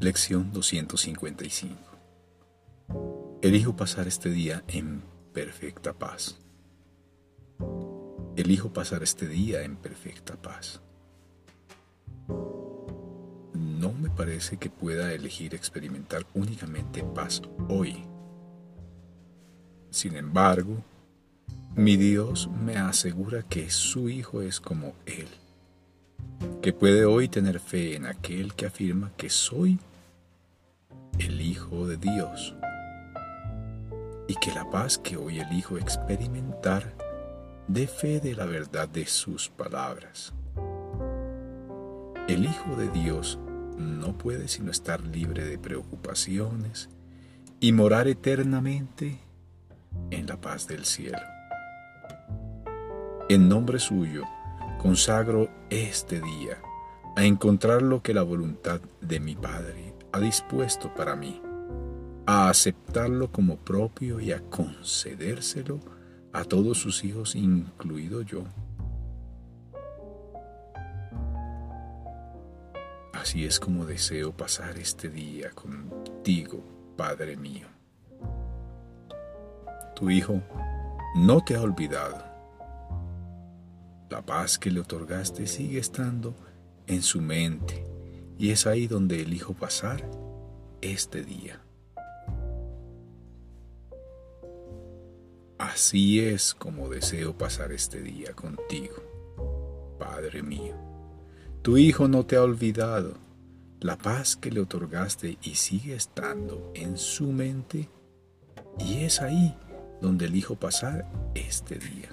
Lección 255. Elijo pasar este día en perfecta paz. Elijo pasar este día en perfecta paz. No me parece que pueda elegir experimentar únicamente paz hoy. Sin embargo, mi Dios me asegura que su Hijo es como Él, que puede hoy tener fe en aquel que afirma que soy el Hijo de Dios y que la paz que hoy elijo experimentar dé fe de la verdad de sus palabras. El Hijo de Dios no puede sino estar libre de preocupaciones y morar eternamente en la paz del cielo. En nombre suyo, consagro este día a encontrar lo que la voluntad de mi Padre ha dispuesto para mí, a aceptarlo como propio y a concedérselo a todos sus hijos, incluido yo. Así es como deseo pasar este día contigo, Padre mío. Tu Hijo no te ha olvidado. La paz que le otorgaste sigue estando en su mente y es ahí donde elijo pasar este día. Así es como deseo pasar este día contigo, Padre mío. Tu Hijo no te ha olvidado. La paz que le otorgaste y sigue estando en su mente y es ahí donde elijo pasar este día.